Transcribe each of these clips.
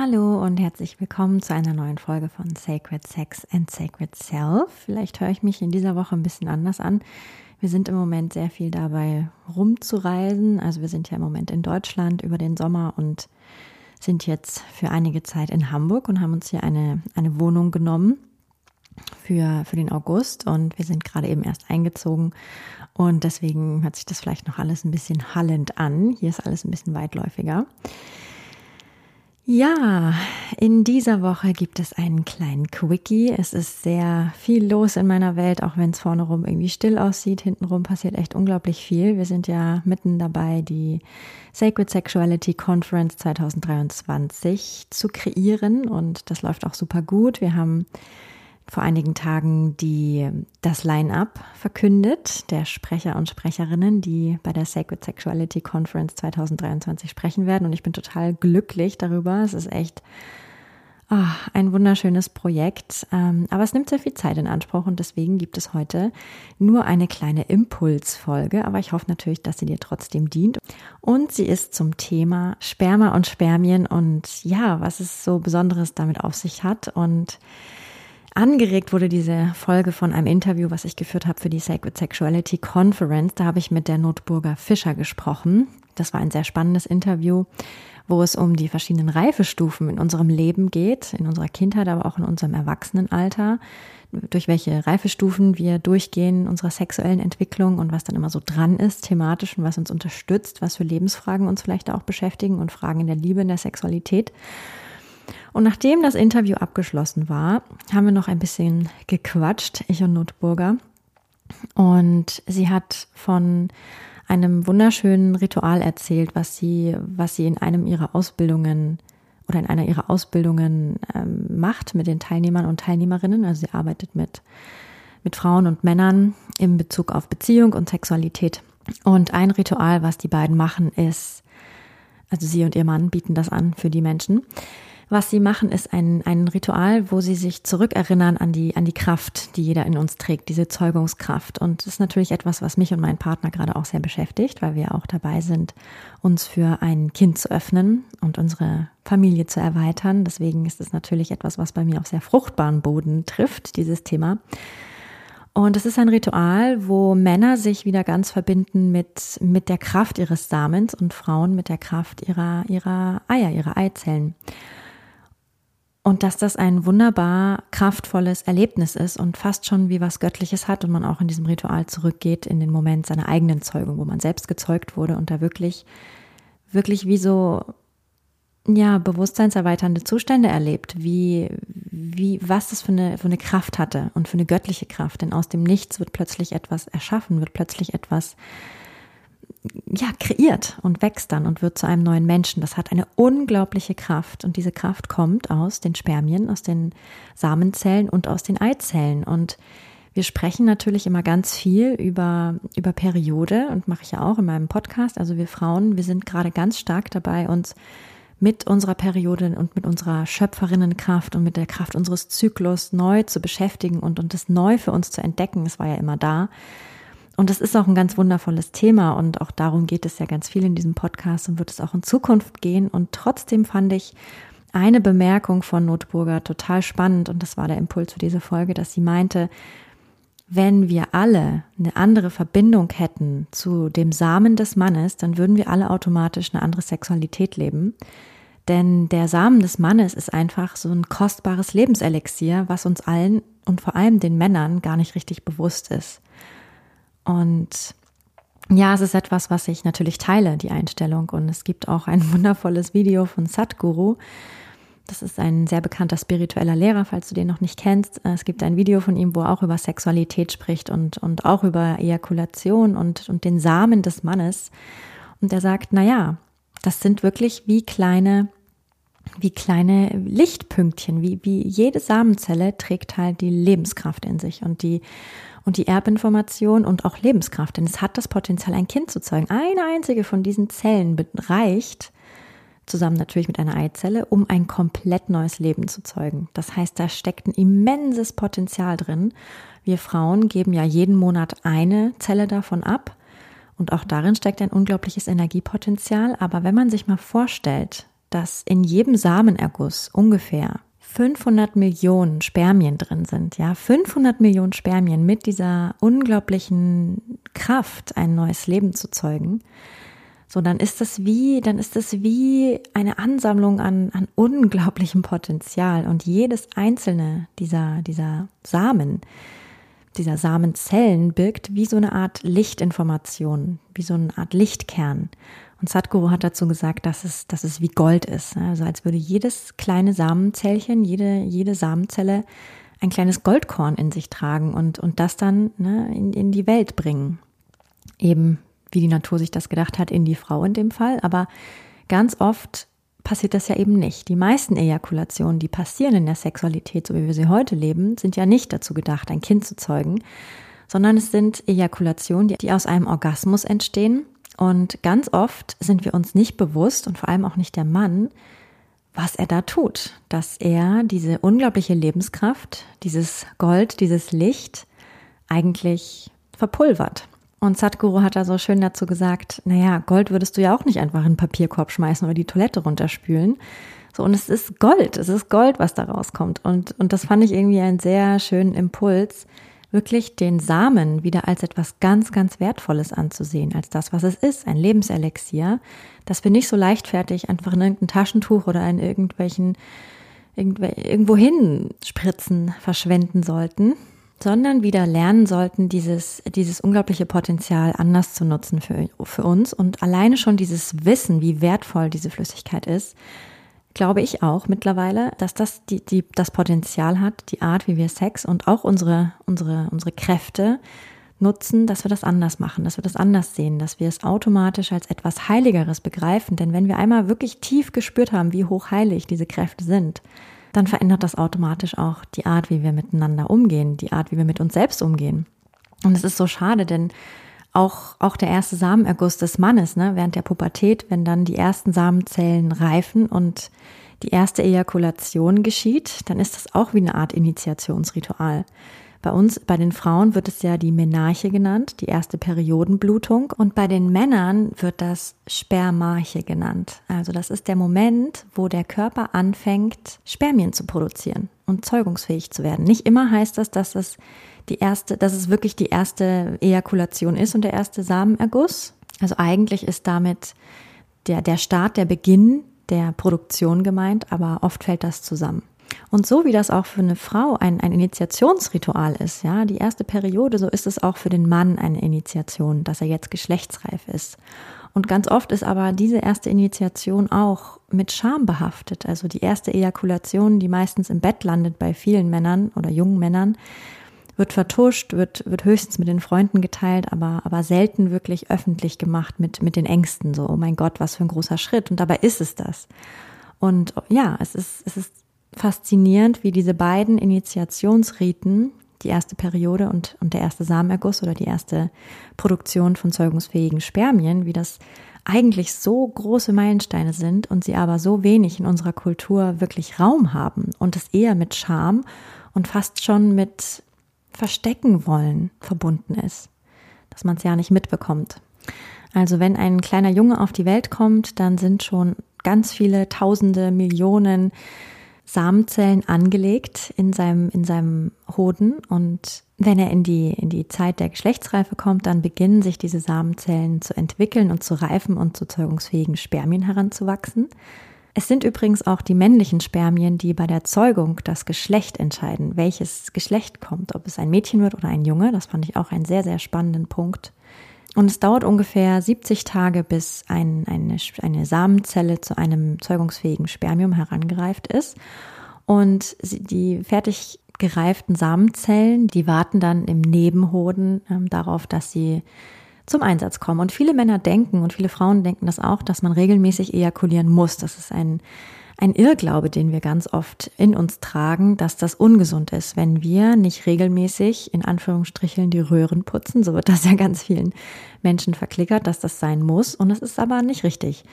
Hallo und herzlich willkommen zu einer neuen Folge von Sacred Sex and Sacred Self. Vielleicht höre ich mich in dieser Woche ein bisschen anders an. Wir sind im Moment sehr viel dabei rumzureisen. Also wir sind ja im Moment in Deutschland über den Sommer und sind jetzt für einige Zeit in Hamburg und haben uns hier eine, eine Wohnung genommen für, für den August und wir sind gerade eben erst eingezogen und deswegen hört sich das vielleicht noch alles ein bisschen hallend an. Hier ist alles ein bisschen weitläufiger. Ja, in dieser Woche gibt es einen kleinen Quickie. Es ist sehr viel los in meiner Welt, auch wenn es vorne rum irgendwie still aussieht. Hintenrum passiert echt unglaublich viel. Wir sind ja mitten dabei, die Sacred Sexuality Conference 2023 zu kreieren und das läuft auch super gut. Wir haben vor einigen Tagen die, das Line-up verkündet, der Sprecher und Sprecherinnen, die bei der Sacred Sexuality Conference 2023 sprechen werden. Und ich bin total glücklich darüber. Es ist echt oh, ein wunderschönes Projekt. Ähm, aber es nimmt sehr viel Zeit in Anspruch und deswegen gibt es heute nur eine kleine Impulsfolge. Aber ich hoffe natürlich, dass sie dir trotzdem dient. Und sie ist zum Thema Sperma und Spermien und ja, was es so Besonderes damit auf sich hat. Und Angeregt wurde diese Folge von einem Interview, was ich geführt habe für die Sacred Sexuality Conference. Da habe ich mit der Notburger Fischer gesprochen. Das war ein sehr spannendes Interview, wo es um die verschiedenen Reifestufen in unserem Leben geht, in unserer Kindheit, aber auch in unserem Erwachsenenalter, durch welche Reifestufen wir durchgehen in unserer sexuellen Entwicklung und was dann immer so dran ist, thematisch und was uns unterstützt, was für Lebensfragen uns vielleicht auch beschäftigen und Fragen in der Liebe, in der Sexualität. Und nachdem das Interview abgeschlossen war, haben wir noch ein bisschen gequatscht, ich und Notburger. Und sie hat von einem wunderschönen Ritual erzählt, was sie, was sie in einem ihrer Ausbildungen oder in einer ihrer Ausbildungen ähm, macht mit den Teilnehmern und Teilnehmerinnen. Also sie arbeitet mit, mit Frauen und Männern in Bezug auf Beziehung und Sexualität. Und ein Ritual, was die beiden machen, ist, also sie und ihr Mann bieten das an für die Menschen, was sie machen, ist ein, ein Ritual, wo sie sich zurückerinnern an die, an die Kraft, die jeder in uns trägt, diese Zeugungskraft. Und das ist natürlich etwas, was mich und meinen Partner gerade auch sehr beschäftigt, weil wir auch dabei sind, uns für ein Kind zu öffnen und unsere Familie zu erweitern. Deswegen ist es natürlich etwas, was bei mir auf sehr fruchtbaren Boden trifft, dieses Thema. Und es ist ein Ritual, wo Männer sich wieder ganz verbinden mit, mit der Kraft ihres Samens und Frauen mit der Kraft ihrer, ihrer Eier, ihrer Eizellen. Und dass das ein wunderbar kraftvolles Erlebnis ist und fast schon wie was Göttliches hat und man auch in diesem Ritual zurückgeht in den Moment seiner eigenen Zeugung, wo man selbst gezeugt wurde und da wirklich, wirklich wie so, ja, bewusstseinserweiternde Zustände erlebt, wie, wie, was das für eine, für eine Kraft hatte und für eine göttliche Kraft. Denn aus dem Nichts wird plötzlich etwas erschaffen, wird plötzlich etwas ja, kreiert und wächst dann und wird zu einem neuen Menschen. Das hat eine unglaubliche Kraft und diese Kraft kommt aus den Spermien, aus den Samenzellen und aus den Eizellen und wir sprechen natürlich immer ganz viel über, über Periode und mache ich ja auch in meinem Podcast. Also wir Frauen, wir sind gerade ganz stark dabei, uns mit unserer Periode und mit unserer Schöpferinnenkraft und mit der Kraft unseres Zyklus neu zu beschäftigen und, und das neu für uns zu entdecken. Es war ja immer da. Und das ist auch ein ganz wundervolles Thema und auch darum geht es ja ganz viel in diesem Podcast und wird es auch in Zukunft gehen. Und trotzdem fand ich eine Bemerkung von Notburger total spannend und das war der Impuls für diese Folge, dass sie meinte, wenn wir alle eine andere Verbindung hätten zu dem Samen des Mannes, dann würden wir alle automatisch eine andere Sexualität leben. Denn der Samen des Mannes ist einfach so ein kostbares Lebenselixier, was uns allen und vor allem den Männern gar nicht richtig bewusst ist. Und ja, es ist etwas, was ich natürlich teile, die Einstellung. Und es gibt auch ein wundervolles Video von Satguru. Das ist ein sehr bekannter spiritueller Lehrer, falls du den noch nicht kennst. Es gibt ein Video von ihm, wo er auch über Sexualität spricht und, und auch über Ejakulation und, und den Samen des Mannes. Und er sagt, na ja, das sind wirklich wie kleine, wie kleine Lichtpünktchen, wie, wie jede Samenzelle trägt halt die Lebenskraft in sich und die, und die Erbinformation und auch Lebenskraft. Denn es hat das Potenzial, ein Kind zu zeugen. Eine einzige von diesen Zellen reicht, zusammen natürlich mit einer Eizelle, um ein komplett neues Leben zu zeugen. Das heißt, da steckt ein immenses Potenzial drin. Wir Frauen geben ja jeden Monat eine Zelle davon ab. Und auch darin steckt ein unglaubliches Energiepotenzial. Aber wenn man sich mal vorstellt, dass in jedem Samenerguss ungefähr 500 Millionen Spermien drin sind, ja, 500 Millionen Spermien mit dieser unglaublichen Kraft, ein neues Leben zu zeugen, so, dann ist das wie, dann ist das wie eine Ansammlung an, an unglaublichem Potenzial. Und jedes einzelne dieser, dieser Samen, dieser Samenzellen birgt wie so eine Art Lichtinformation, wie so eine Art Lichtkern. Und Sadhguru hat dazu gesagt, dass es, dass es wie Gold ist. Also als würde jedes kleine Samenzellchen, jede, jede Samenzelle ein kleines Goldkorn in sich tragen und, und das dann ne, in, in die Welt bringen. Eben wie die Natur sich das gedacht hat, in die Frau in dem Fall. Aber ganz oft passiert das ja eben nicht. Die meisten Ejakulationen, die passieren in der Sexualität, so wie wir sie heute leben, sind ja nicht dazu gedacht, ein Kind zu zeugen, sondern es sind Ejakulationen, die, aus einem Orgasmus entstehen. Und ganz oft sind wir uns nicht bewusst und vor allem auch nicht der Mann, was er da tut, dass er diese unglaubliche Lebenskraft, dieses Gold, dieses Licht eigentlich verpulvert. Und Sadhguru hat da so schön dazu gesagt, naja, Gold würdest du ja auch nicht einfach in den Papierkorb schmeißen oder die Toilette runterspülen. So, und es ist Gold, es ist Gold, was da rauskommt. Und, und das fand ich irgendwie einen sehr schönen Impuls, wirklich den Samen wieder als etwas ganz, ganz Wertvolles anzusehen, als das, was es ist, ein Lebenselixier, dass wir nicht so leichtfertig einfach in irgendein Taschentuch oder in irgendwelchen, irgendwo hin spritzen verschwenden sollten, sondern wieder lernen sollten, dieses, dieses unglaubliche Potenzial anders zu nutzen für, für uns. Und alleine schon dieses Wissen, wie wertvoll diese Flüssigkeit ist, glaube ich auch mittlerweile, dass das die, die, das Potenzial hat, die Art, wie wir Sex und auch unsere, unsere, unsere Kräfte nutzen, dass wir das anders machen, dass wir das anders sehen, dass wir es automatisch als etwas Heiligeres begreifen. Denn wenn wir einmal wirklich tief gespürt haben, wie hochheilig diese Kräfte sind, dann verändert das automatisch auch die Art, wie wir miteinander umgehen, die Art, wie wir mit uns selbst umgehen. Und es ist so schade, denn auch, auch der erste Samenerguss des Mannes, ne, während der Pubertät, wenn dann die ersten Samenzellen reifen und die erste Ejakulation geschieht, dann ist das auch wie eine Art Initiationsritual. Bei uns, bei den Frauen wird es ja die Menarche genannt, die erste Periodenblutung. Und bei den Männern wird das Spermarche genannt. Also das ist der Moment, wo der Körper anfängt, Spermien zu produzieren und zeugungsfähig zu werden. Nicht immer heißt das, dass es die erste, dass es wirklich die erste Ejakulation ist und der erste Samenerguss. Also eigentlich ist damit der, der Start, der Beginn der Produktion gemeint, aber oft fällt das zusammen. Und so wie das auch für eine Frau ein, ein Initiationsritual ist, ja, die erste Periode, so ist es auch für den Mann eine Initiation, dass er jetzt geschlechtsreif ist. Und ganz oft ist aber diese erste Initiation auch mit Scham behaftet. Also die erste Ejakulation, die meistens im Bett landet bei vielen Männern oder jungen Männern, wird vertuscht, wird, wird höchstens mit den Freunden geteilt, aber, aber selten wirklich öffentlich gemacht mit, mit den Ängsten. So, oh mein Gott, was für ein großer Schritt. Und dabei ist es das. Und ja, es ist, es ist faszinierend, wie diese beiden Initiationsriten, die erste Periode und, und der erste Samenerguss oder die erste Produktion von zeugungsfähigen Spermien, wie das eigentlich so große Meilensteine sind und sie aber so wenig in unserer Kultur wirklich Raum haben und es eher mit Scham und fast schon mit Verstecken wollen verbunden ist, dass man es ja nicht mitbekommt. Also wenn ein kleiner Junge auf die Welt kommt, dann sind schon ganz viele Tausende, Millionen Samenzellen angelegt in seinem, in seinem Hoden und wenn er in die, in die Zeit der Geschlechtsreife kommt, dann beginnen sich diese Samenzellen zu entwickeln und zu reifen und zu zeugungsfähigen Spermien heranzuwachsen. Es sind übrigens auch die männlichen Spermien, die bei der Zeugung das Geschlecht entscheiden, welches Geschlecht kommt, ob es ein Mädchen wird oder ein Junge. Das fand ich auch einen sehr, sehr spannenden Punkt. Und es dauert ungefähr 70 Tage, bis ein, eine, eine Samenzelle zu einem zeugungsfähigen Spermium herangereift ist. Und die fertig gereiften Samenzellen, die warten dann im Nebenhoden ähm, darauf, dass sie zum Einsatz kommen. Und viele Männer denken und viele Frauen denken das auch, dass man regelmäßig ejakulieren muss. Das ist ein, ein Irrglaube, den wir ganz oft in uns tragen, dass das ungesund ist, wenn wir nicht regelmäßig in Anführungsstrichen die Röhren putzen. So wird das ja ganz vielen Menschen verklickert, dass das sein muss. Und es ist aber nicht richtig.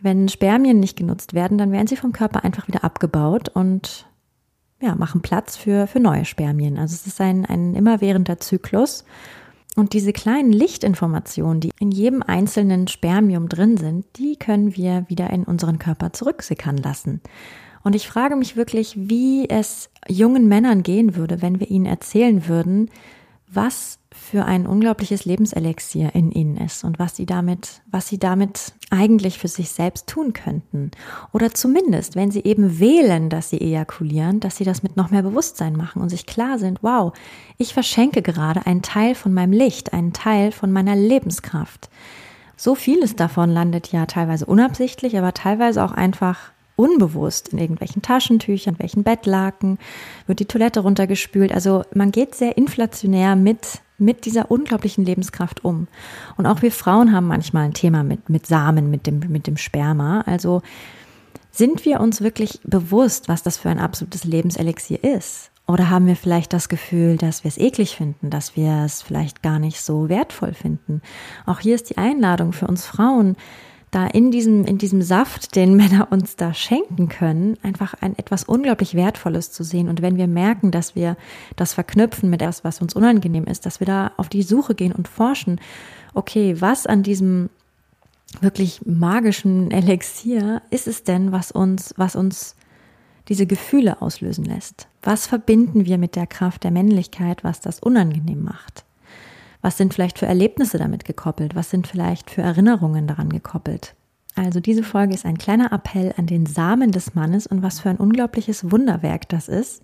Wenn Spermien nicht genutzt werden, dann werden sie vom Körper einfach wieder abgebaut und ja, machen Platz für, für neue Spermien. Also es ist ein, ein immerwährender Zyklus. Und diese kleinen Lichtinformationen, die in jedem einzelnen Spermium drin sind, die können wir wieder in unseren Körper zurücksickern lassen. Und ich frage mich wirklich, wie es jungen Männern gehen würde, wenn wir ihnen erzählen würden, was für ein unglaubliches Lebenselixier in ihnen ist und was sie damit, was sie damit eigentlich für sich selbst tun könnten. Oder zumindest, wenn sie eben wählen, dass sie ejakulieren, dass sie das mit noch mehr Bewusstsein machen und sich klar sind, wow, ich verschenke gerade einen Teil von meinem Licht, einen Teil von meiner Lebenskraft. So vieles davon landet ja teilweise unabsichtlich, aber teilweise auch einfach unbewusst in irgendwelchen Taschentüchern, welchen Bettlaken, wird die Toilette runtergespült. Also man geht sehr inflationär mit, mit dieser unglaublichen Lebenskraft um. Und auch wir Frauen haben manchmal ein Thema mit, mit Samen, mit dem, mit dem Sperma. Also sind wir uns wirklich bewusst, was das für ein absolutes Lebenselixier ist? Oder haben wir vielleicht das Gefühl, dass wir es eklig finden, dass wir es vielleicht gar nicht so wertvoll finden? Auch hier ist die Einladung für uns Frauen, da in diesem, in diesem Saft, den Männer uns da schenken können, einfach ein etwas unglaublich Wertvolles zu sehen. Und wenn wir merken, dass wir das verknüpfen mit etwas, was uns unangenehm ist, dass wir da auf die Suche gehen und forschen, okay, was an diesem wirklich magischen Elixier ist es denn, was uns, was uns diese Gefühle auslösen lässt? Was verbinden wir mit der Kraft der Männlichkeit, was das unangenehm macht? Was sind vielleicht für Erlebnisse damit gekoppelt? Was sind vielleicht für Erinnerungen daran gekoppelt? Also diese Folge ist ein kleiner Appell an den Samen des Mannes und was für ein unglaubliches Wunderwerk das ist.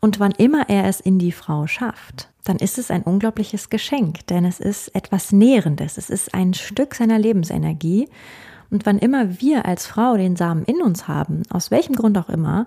Und wann immer er es in die Frau schafft, dann ist es ein unglaubliches Geschenk, denn es ist etwas Nährendes, es ist ein Stück seiner Lebensenergie. Und wann immer wir als Frau den Samen in uns haben, aus welchem Grund auch immer,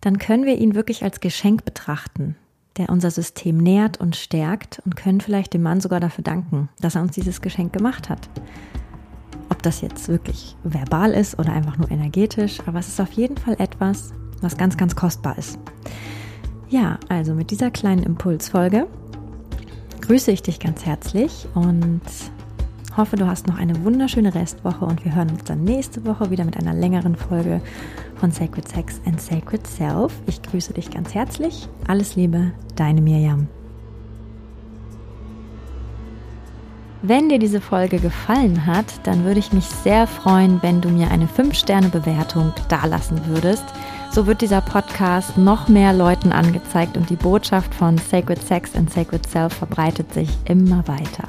dann können wir ihn wirklich als Geschenk betrachten der unser System nährt und stärkt und können vielleicht dem Mann sogar dafür danken, dass er uns dieses Geschenk gemacht hat. Ob das jetzt wirklich verbal ist oder einfach nur energetisch, aber es ist auf jeden Fall etwas, was ganz, ganz kostbar ist. Ja, also mit dieser kleinen Impulsfolge grüße ich dich ganz herzlich und hoffe, du hast noch eine wunderschöne Restwoche und wir hören uns dann nächste Woche wieder mit einer längeren Folge von Sacred Sex and Sacred Self. Ich grüße dich ganz herzlich. Alles Liebe, deine Mirjam. Wenn dir diese Folge gefallen hat, dann würde ich mich sehr freuen, wenn du mir eine 5-Sterne-Bewertung dalassen würdest. So wird dieser Podcast noch mehr Leuten angezeigt und die Botschaft von Sacred Sex and Sacred Self verbreitet sich immer weiter.